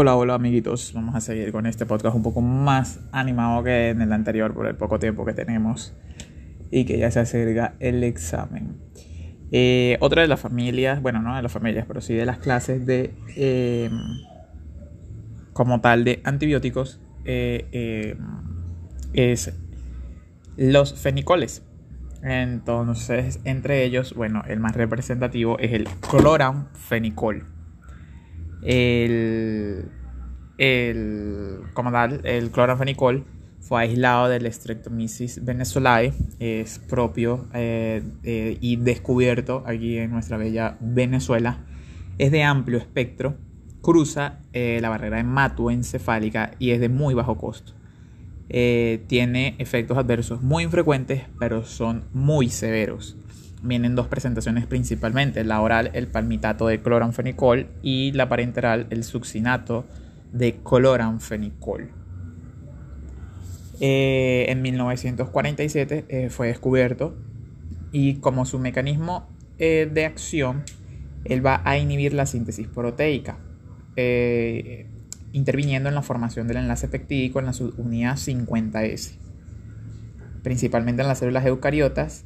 Hola, hola amiguitos, vamos a seguir con este podcast un poco más animado que en el anterior por el poco tiempo que tenemos y que ya se acerca el examen. Eh, otra de las familias, bueno, no de las familias, pero sí de las clases de, em, como tal, de antibióticos eh, em, es los fenicoles. Entonces, entre ellos, bueno, el más representativo es el cloranfenicol el, el, como tal, el cloranfenicol fue aislado del Streptomyces venezolae, es propio eh, eh, y descubierto aquí en nuestra bella Venezuela. Es de amplio espectro, cruza eh, la barrera hematoencefálica y es de muy bajo costo. tiene efectos adversos muy infrecuentes, pero son muy severos vienen dos presentaciones principalmente, la oral el palmitato de cloranfenicol y la parenteral el succinato de cloranfenicol. Eh, en 1947 eh, fue descubierto y como su mecanismo eh, de acción, él va a inhibir la síntesis proteica, interviniendo en la formación del enlace peptídico en la subunidad 50S, principalmente en las células eucariotas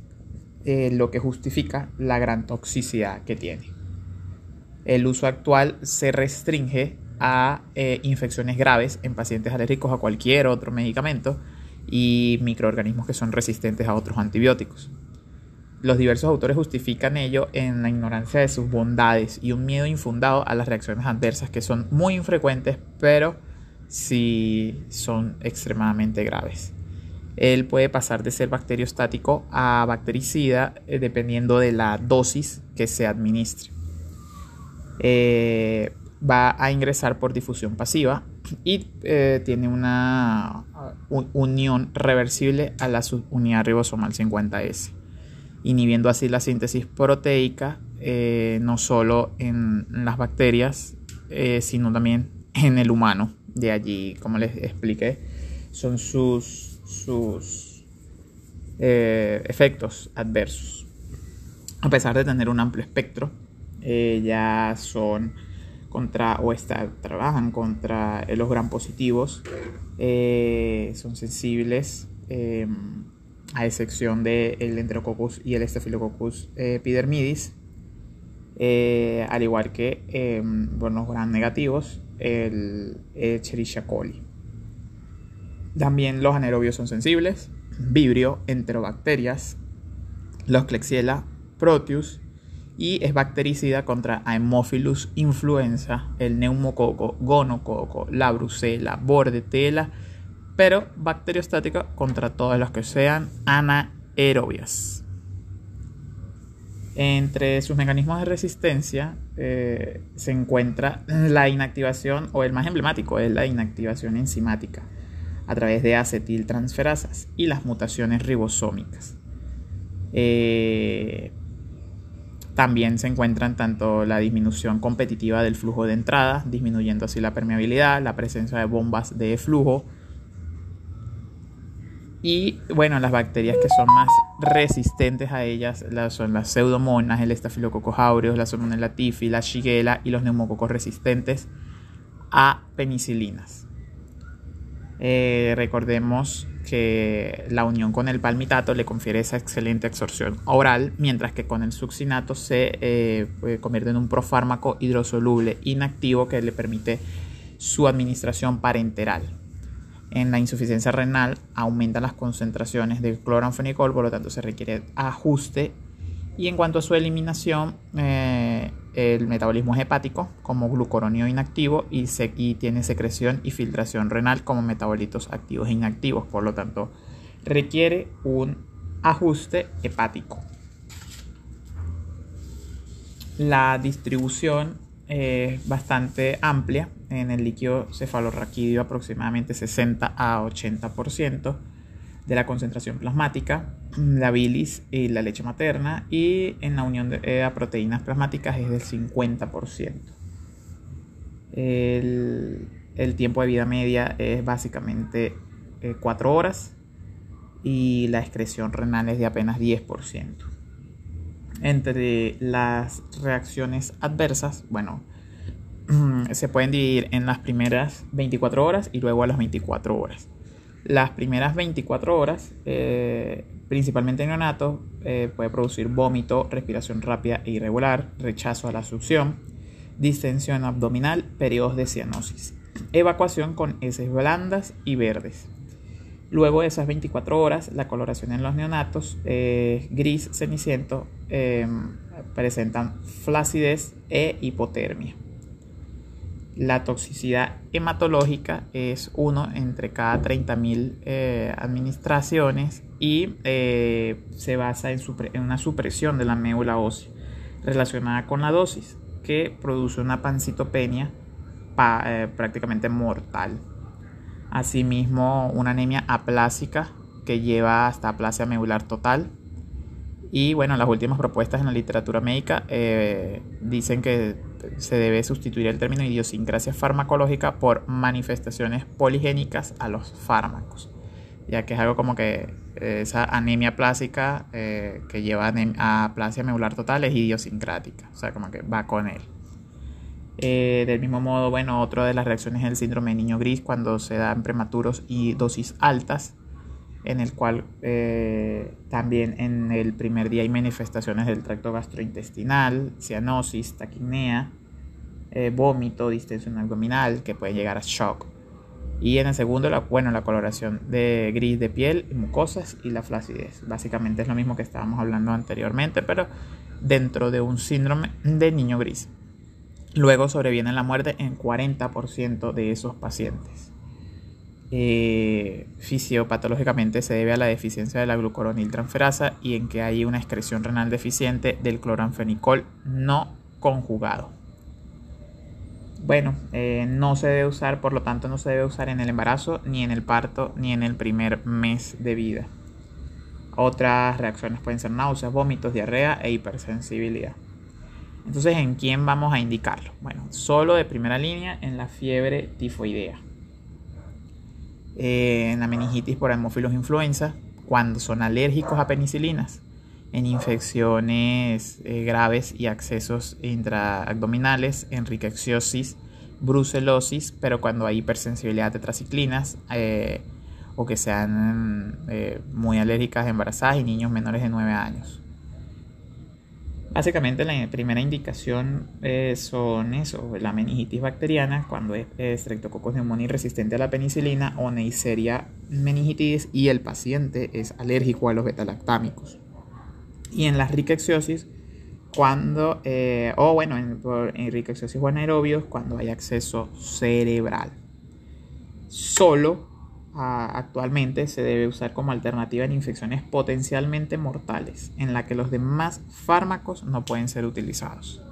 eh, lo que justifica la gran toxicidad que tiene. El uso actual se restringe a eh, infecciones graves en pacientes alérgicos a cualquier otro medicamento y microorganismos que son resistentes a otros antibióticos. Los diversos autores justifican ello en la ignorancia de sus bondades y un miedo infundado a las reacciones adversas que son muy infrecuentes, pero sí son extremadamente graves él puede pasar de ser bacteriostático a bactericida eh, dependiendo de la dosis que se administre. Eh, va a ingresar por difusión pasiva y eh, tiene una unión reversible a la subunidad ribosomal 50S, inhibiendo así la síntesis proteica no solo en las bacterias, sino también en el humano. De allí, como les expliqué, son sus sus eh, efectos adversos. A pesar de tener un amplio espectro, eh, ya son contra o trabajan contra los gran positivos, eh, son sensibles a excepción del de Enterococcus y el Staphylococcus epidermidis, al igual que bueno, los gran negativos, el, el coli. También los anaerobios son sensibles, Vibrio, enterobacterias, los Klebsiella, Proteus y es bactericida contra Haemophilus influenza, el neumococo, gonococo, la brucela, bordetela, pero bacteriostática contra todos los que sean anaerobias. Entre sus mecanismos de resistencia eh, se encuentra la inactivación, o el más emblemático es la inactivación enzimática a través de acetiltransferasas y las mutaciones ribosómicas. Eh, también se encuentran tanto la disminución competitiva del flujo de entrada, disminuyendo así la permeabilidad, la presencia de bombas de flujo y bueno, las bacterias que son más resistentes a ellas son las pseudomonas, el estafilococcus aureus, la salmonella tifi, la shigella y los neumococos resistentes a penicilinas. Eh, recordemos que la unión con el palmitato le confiere esa excelente absorción oral, mientras que con el succinato se eh, convierte en un profármaco hidrosoluble inactivo que le permite su administración parenteral. En la insuficiencia renal aumentan las concentraciones de cloranfenicol, por lo tanto se requiere ajuste. Y en cuanto a su eliminación, eh, el metabolismo hepático como glucoronio inactivo y, tiene secreción y filtración renal como metabolitos activos e inactivos. Por lo tanto, requiere un ajuste hepático. La distribución es bastante amplia. En el líquido cefalorraquídeo aproximadamente 60 a 80% de la concentración plasmática, la bilis y la leche materna, y en la unión de eh, proteínas plasmáticas es del 50%. El, el tiempo de vida media es básicamente 4 eh, horas y la excreción renal es de apenas 10%. Entre las reacciones adversas, bueno, se pueden dividir en las primeras 24 horas y luego a las 24 horas. Las primeras 24 horas, eh, principalmente en neonatos, eh, puede producir vómito, respiración rápida e irregular, rechazo a la succión, distensión abdominal, periodos de cianosis, evacuación con heces blandas y verdes. Luego de esas 24 horas, la coloración en los neonatos eh, gris ceniciento presentan flacidez e hipotermia. La toxicidad hematológica es uno entre cada 30.000 eh, administraciones y eh, se basa en, una supresión de la médula ósea relacionada con la dosis que produce una pancitopenia eh, prácticamente mortal. Asimismo, una anemia aplásica que lleva hasta aplasia medular total. Y bueno, las últimas propuestas en la literatura médica dicen que se debe sustituir el término idiosincrasia farmacológica por manifestaciones poligénicas a los fármacos, ya que es algo como que eh, esa anemia plásica eh, que lleva a aplasia medular total es idiosincrática, o sea, como que va con él. Eh, del mismo modo, bueno, otra de las reacciones es el síndrome de niño gris cuando se da en prematuros y dosis altas, en el cual también en el primer día hay manifestaciones del tracto gastrointestinal, cianosis, taquinea, eh, vómito, distensión abdominal, que puede llegar a shock. Y en el segundo, la, bueno, la coloración de gris de piel, mucosas y la flacidez. Básicamente es lo mismo que estábamos hablando anteriormente, pero dentro de un síndrome de niño gris. Luego sobreviene la muerte en 40% de esos pacientes. Eh, fisiopatológicamente se debe a la deficiencia de la glucoroniltransferasa y en que hay una excreción renal deficiente del cloranfenicol no conjugado. Bueno, eh, no se debe usar, por lo tanto no se debe usar en el embarazo, ni en el parto, ni en el primer mes de vida. Otras reacciones pueden ser náuseas, vómitos, diarrea e hipersensibilidad. Entonces, ¿en quién vamos a indicarlo? Bueno, solo de primera línea en la fiebre tifoidea. Eh, en la meningitis por hemófilos influenza, cuando son alérgicos a penicilinas en infecciones eh, graves y accesos intraabdominales, en rickettsiosis, brucelosis, pero cuando hay hipersensibilidad a tetraciclinas eh, o que sean muy alérgicas embarazadas y niños menores de 9 años. Básicamente la primera indicación son eso, la meningitis bacteriana, cuando es Streptococcus pneumoniae resistente a la penicilina o Neisseria meningitis y el paciente es alérgico a los betalactámicos y en la rickettsiosis cuando, eh, o bueno, en, en rickettsiosis o anaerobios cuando hay acceso cerebral. Solo actualmente se debe usar como alternativa en infecciones potencialmente mortales, en la que los demás fármacos no pueden ser utilizados.